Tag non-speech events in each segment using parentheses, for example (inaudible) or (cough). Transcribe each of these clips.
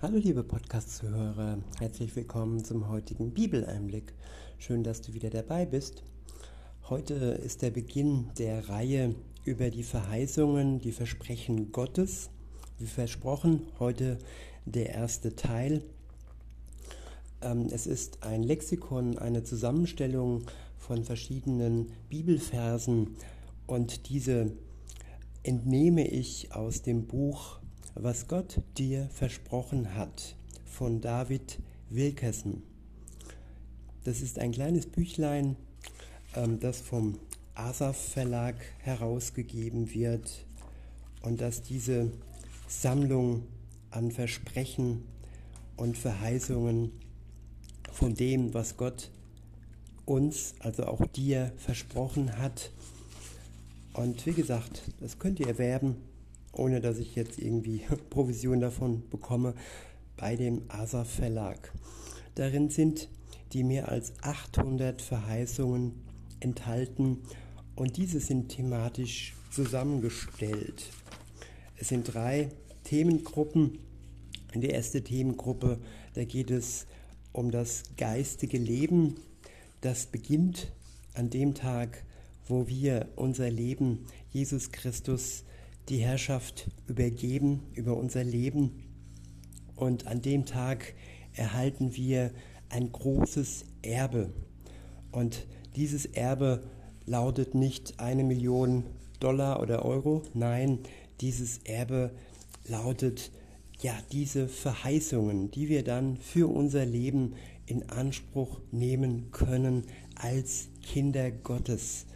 Hallo liebe Podcast-Zuhörer, herzlich willkommen zum heutigen Bibeleinblick. Schön, dass du wieder dabei bist. Heute ist der Beginn der Reihe über die Verheißungen, die Versprechen Gottes. Wie versprochen, heute der erste Teil. Ähm, es ist ein Lexikon, eine Zusammenstellung von verschiedenen Bibelversen und diese entnehme ich aus dem Buch was Gott dir versprochen hat von David Wilkerson. Das ist ein kleines Büchlein, ähm, das vom Asaf Verlag herausgegeben wird und das diese Sammlung an Versprechen und Verheißungen von dem, was Gott uns, also auch dir, versprochen hat. Und wie gesagt, das könnt ihr erwerben ohne dass ich jetzt irgendwie (laughs) Provision davon bekomme, bei dem ASA Verlag. Darin sind die mehr als 800 Verheißungen enthalten und diese sind thematisch zusammengestellt. Es sind drei Themengruppen. In der ersten Themengruppe, da geht es um das geistige Leben. Das beginnt an dem Tag, wo wir unser Leben Jesus Christus die Herrschaft übergeben über unser Leben. Und an dem Tag erhalten wir ein großes Erbe. Und dieses Erbe lautet nicht eine Million Dollar oder Euro, nein, dieses Erbe lautet ja diese Verheißungen, die wir dann für unser Leben in Anspruch nehmen können als Kinder Gottes.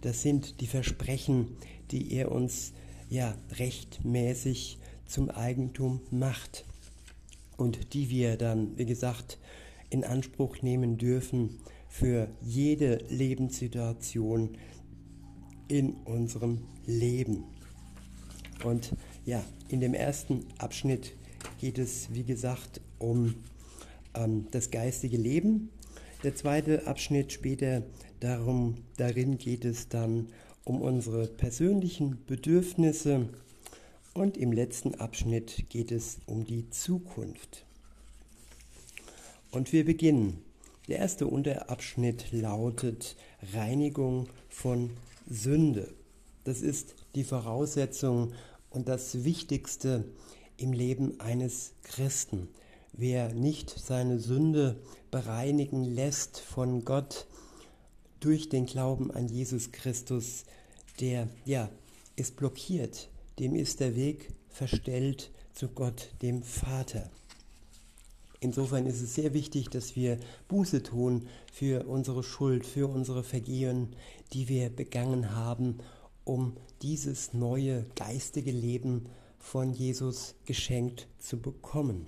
Das sind die Versprechen, die er uns ja rechtmäßig zum Eigentum macht und die wir dann, wie gesagt, in Anspruch nehmen dürfen für jede Lebenssituation in unserem Leben. Und ja, in dem ersten Abschnitt geht es, wie gesagt, um ähm, das geistige Leben. Der zweite Abschnitt später darum, darin geht es dann um unsere persönlichen Bedürfnisse und im letzten Abschnitt geht es um die Zukunft. Und wir beginnen. Der erste Unterabschnitt lautet Reinigung von Sünde. Das ist die Voraussetzung und das Wichtigste im Leben eines Christen. Wer nicht seine Sünde bereinigen lässt von Gott, durch den Glauben an Jesus Christus, der ja ist blockiert, dem ist der Weg verstellt zu Gott, dem Vater. Insofern ist es sehr wichtig, dass wir Buße tun für unsere Schuld, für unsere Vergehen, die wir begangen haben, um dieses neue geistige Leben von Jesus geschenkt zu bekommen.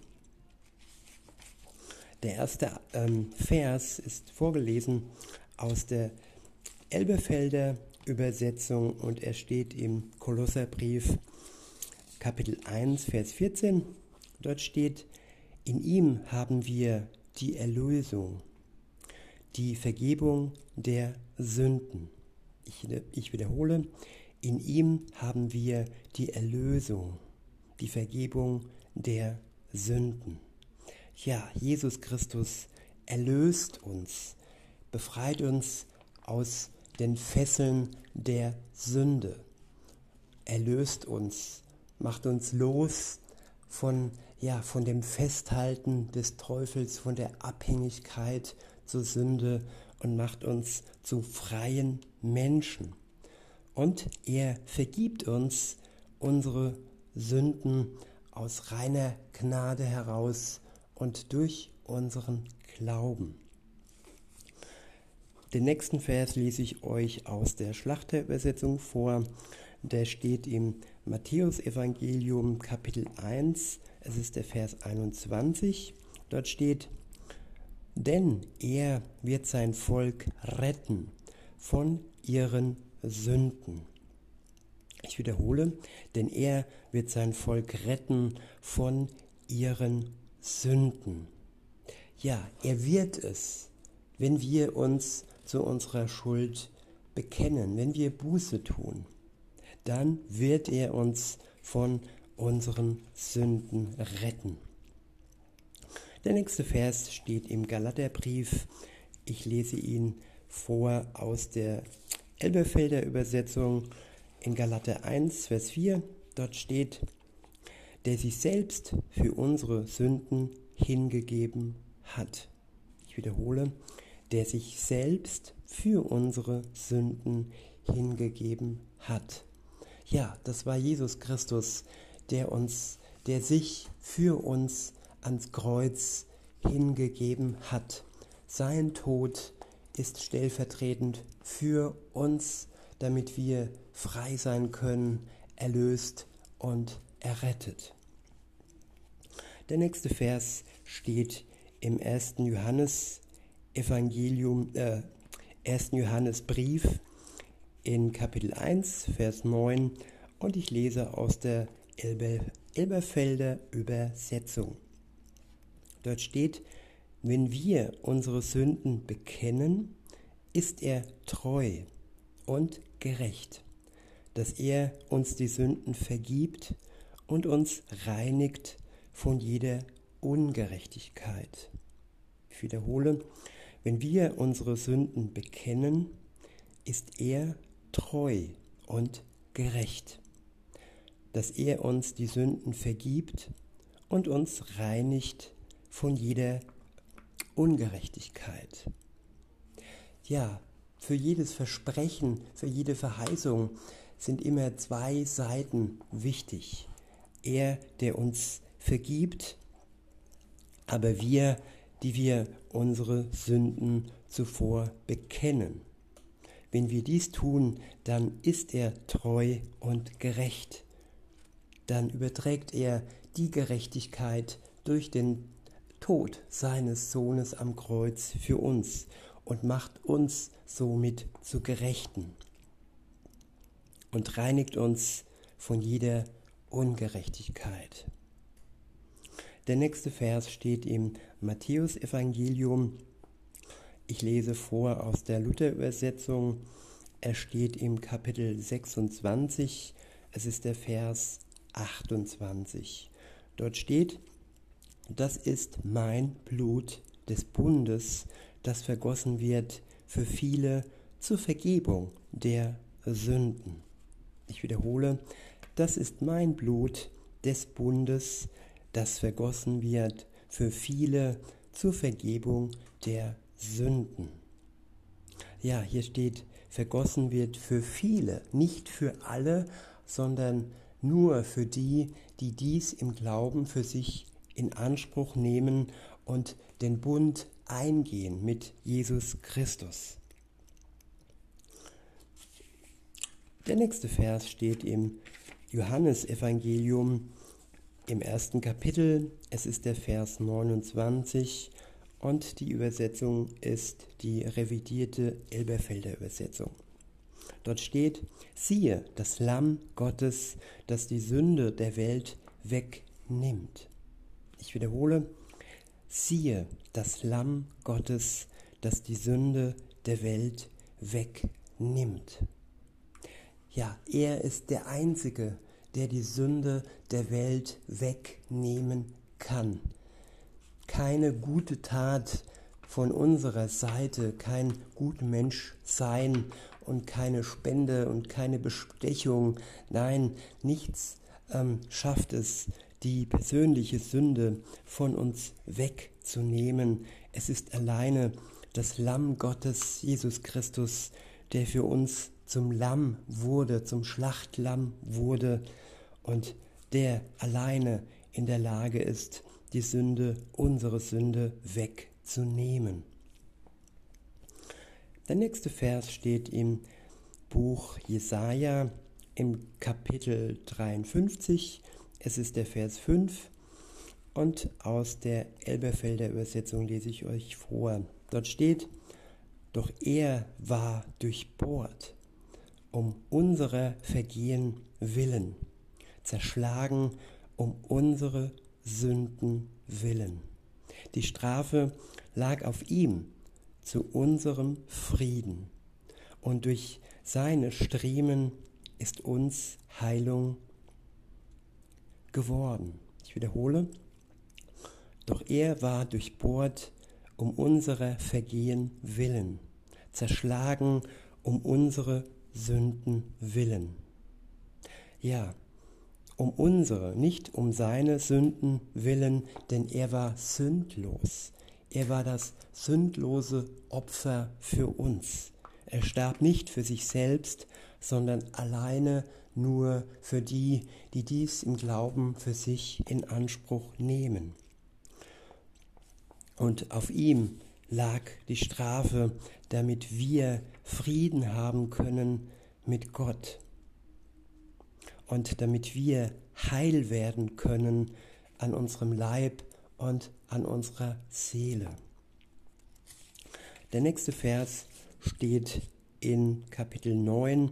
Der erste ähm, Vers ist vorgelesen aus der Elbefelder Übersetzung und er steht im Kolosserbrief Kapitel 1, Vers 14. Dort steht, in ihm haben wir die Erlösung, die Vergebung der Sünden. Ich, ich wiederhole, in ihm haben wir die Erlösung, die Vergebung der Sünden. Ja, Jesus Christus erlöst uns befreit uns aus den Fesseln der Sünde, erlöst uns, macht uns los von, ja, von dem Festhalten des Teufels, von der Abhängigkeit zur Sünde und macht uns zu freien Menschen. Und er vergibt uns unsere Sünden aus reiner Gnade heraus und durch unseren Glauben. Den nächsten Vers lese ich euch aus der Schlachterübersetzung vor. Der steht im Matthäusevangelium Kapitel 1. Es ist der Vers 21. Dort steht, denn er wird sein Volk retten von ihren Sünden. Ich wiederhole, denn er wird sein Volk retten von ihren Sünden. Ja, er wird es, wenn wir uns zu unserer Schuld bekennen, wenn wir Buße tun, dann wird er uns von unseren Sünden retten. Der nächste Vers steht im Galaterbrief. Ich lese ihn vor aus der Elberfelder Übersetzung in Galater 1, Vers 4. Dort steht, der sich selbst für unsere Sünden hingegeben hat. Ich wiederhole, der sich selbst für unsere Sünden hingegeben hat. Ja, das war Jesus Christus, der uns, der sich für uns ans Kreuz hingegeben hat. Sein Tod ist stellvertretend für uns, damit wir frei sein können, erlöst und errettet. Der nächste Vers steht im 1. Johannes Evangelium, äh, 1. Johannesbrief in Kapitel 1, Vers 9 und ich lese aus der Elbe, Elberfelder Übersetzung. Dort steht, wenn wir unsere Sünden bekennen, ist er treu und gerecht, dass er uns die Sünden vergibt und uns reinigt von jeder Ungerechtigkeit. Ich wiederhole, wenn wir unsere Sünden bekennen, ist er treu und gerecht, dass er uns die Sünden vergibt und uns reinigt von jeder Ungerechtigkeit. Ja, für jedes Versprechen, für jede Verheißung sind immer zwei Seiten wichtig. Er, der uns vergibt, aber wir, die wir unsere Sünden zuvor bekennen. Wenn wir dies tun, dann ist er treu und gerecht. Dann überträgt er die Gerechtigkeit durch den Tod seines Sohnes am Kreuz für uns und macht uns somit zu Gerechten und reinigt uns von jeder Ungerechtigkeit. Der nächste Vers steht im Matthäusevangelium. Ich lese vor aus der Luther-Übersetzung. Er steht im Kapitel 26. Es ist der Vers 28. Dort steht, das ist mein Blut des Bundes, das vergossen wird für viele zur Vergebung der Sünden. Ich wiederhole, das ist mein Blut des Bundes, das vergossen wird für viele zur Vergebung der Sünden. Ja, hier steht, vergossen wird für viele, nicht für alle, sondern nur für die, die dies im Glauben für sich in Anspruch nehmen und den Bund eingehen mit Jesus Christus. Der nächste Vers steht im Johannesevangelium im ersten Kapitel. Es ist der Vers 29 und die Übersetzung ist die revidierte Elberfelder Übersetzung. Dort steht, siehe das Lamm Gottes, das die Sünde der Welt wegnimmt. Ich wiederhole, siehe das Lamm Gottes, das die Sünde der Welt wegnimmt. Ja, er ist der Einzige, der die Sünde der Welt wegnehmen kann. Keine gute Tat von unserer Seite, kein gut Mensch sein und keine Spende und keine Bestechung. Nein, nichts ähm, schafft es, die persönliche Sünde von uns wegzunehmen. Es ist alleine das Lamm Gottes, Jesus Christus, der für uns zum Lamm wurde, zum Schlachtlamm wurde und der alleine in der Lage ist, die Sünde, unsere Sünde wegzunehmen. Der nächste Vers steht im Buch Jesaja im Kapitel 53 es ist der Vers 5 und aus der Elberfelder Übersetzung lese ich euch vor. Dort steht, doch er war durchbohrt um unsere Vergehen willen, zerschlagen um unsere Sünden willen. Die Strafe lag auf ihm zu unserem Frieden, und durch seine Striemen ist uns Heilung geworden. Ich wiederhole, Doch er war durchbohrt um unsere Vergehen willen, zerschlagen um unsere Sünden willen. Ja, um unsere, nicht um seine Sünden willen, denn er war sündlos. Er war das sündlose Opfer für uns. Er starb nicht für sich selbst, sondern alleine nur für die, die dies im Glauben für sich in Anspruch nehmen. Und auf ihm lag die Strafe, damit wir Frieden haben können mit Gott und damit wir heil werden können an unserem Leib und an unserer Seele. Der nächste Vers steht in Kapitel 9.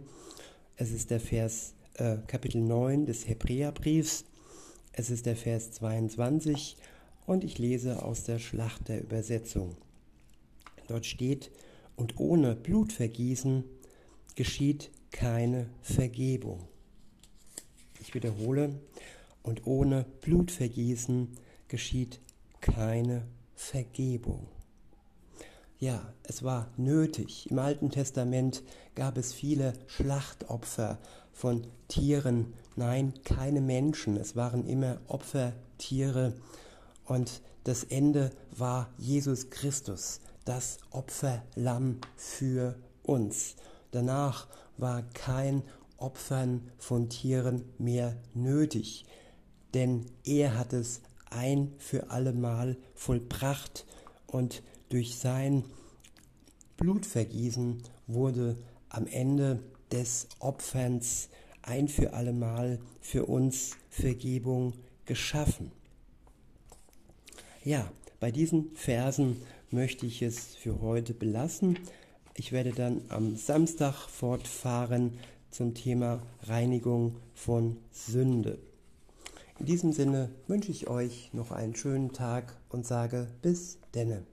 Es ist der Vers äh, Kapitel 9 des Hebräerbriefs. Es ist der Vers 22 und ich lese aus der Schlacht der Übersetzung. Dort steht, und ohne Blutvergießen geschieht keine Vergebung. Ich wiederhole, und ohne Blutvergießen geschieht keine Vergebung. Ja, es war nötig. Im Alten Testament gab es viele Schlachtopfer von Tieren. Nein, keine Menschen. Es waren immer Opfertiere. Und das Ende war Jesus Christus, das Opferlamm für uns. Danach war kein Opfern von Tieren mehr nötig, denn er hat es ein für allemal vollbracht und durch sein Blutvergießen wurde am Ende des Opferns ein für allemal für uns Vergebung geschaffen. Ja, bei diesen Versen möchte ich es für heute belassen. Ich werde dann am Samstag fortfahren zum Thema Reinigung von Sünde. In diesem Sinne wünsche ich euch noch einen schönen Tag und sage bis denne.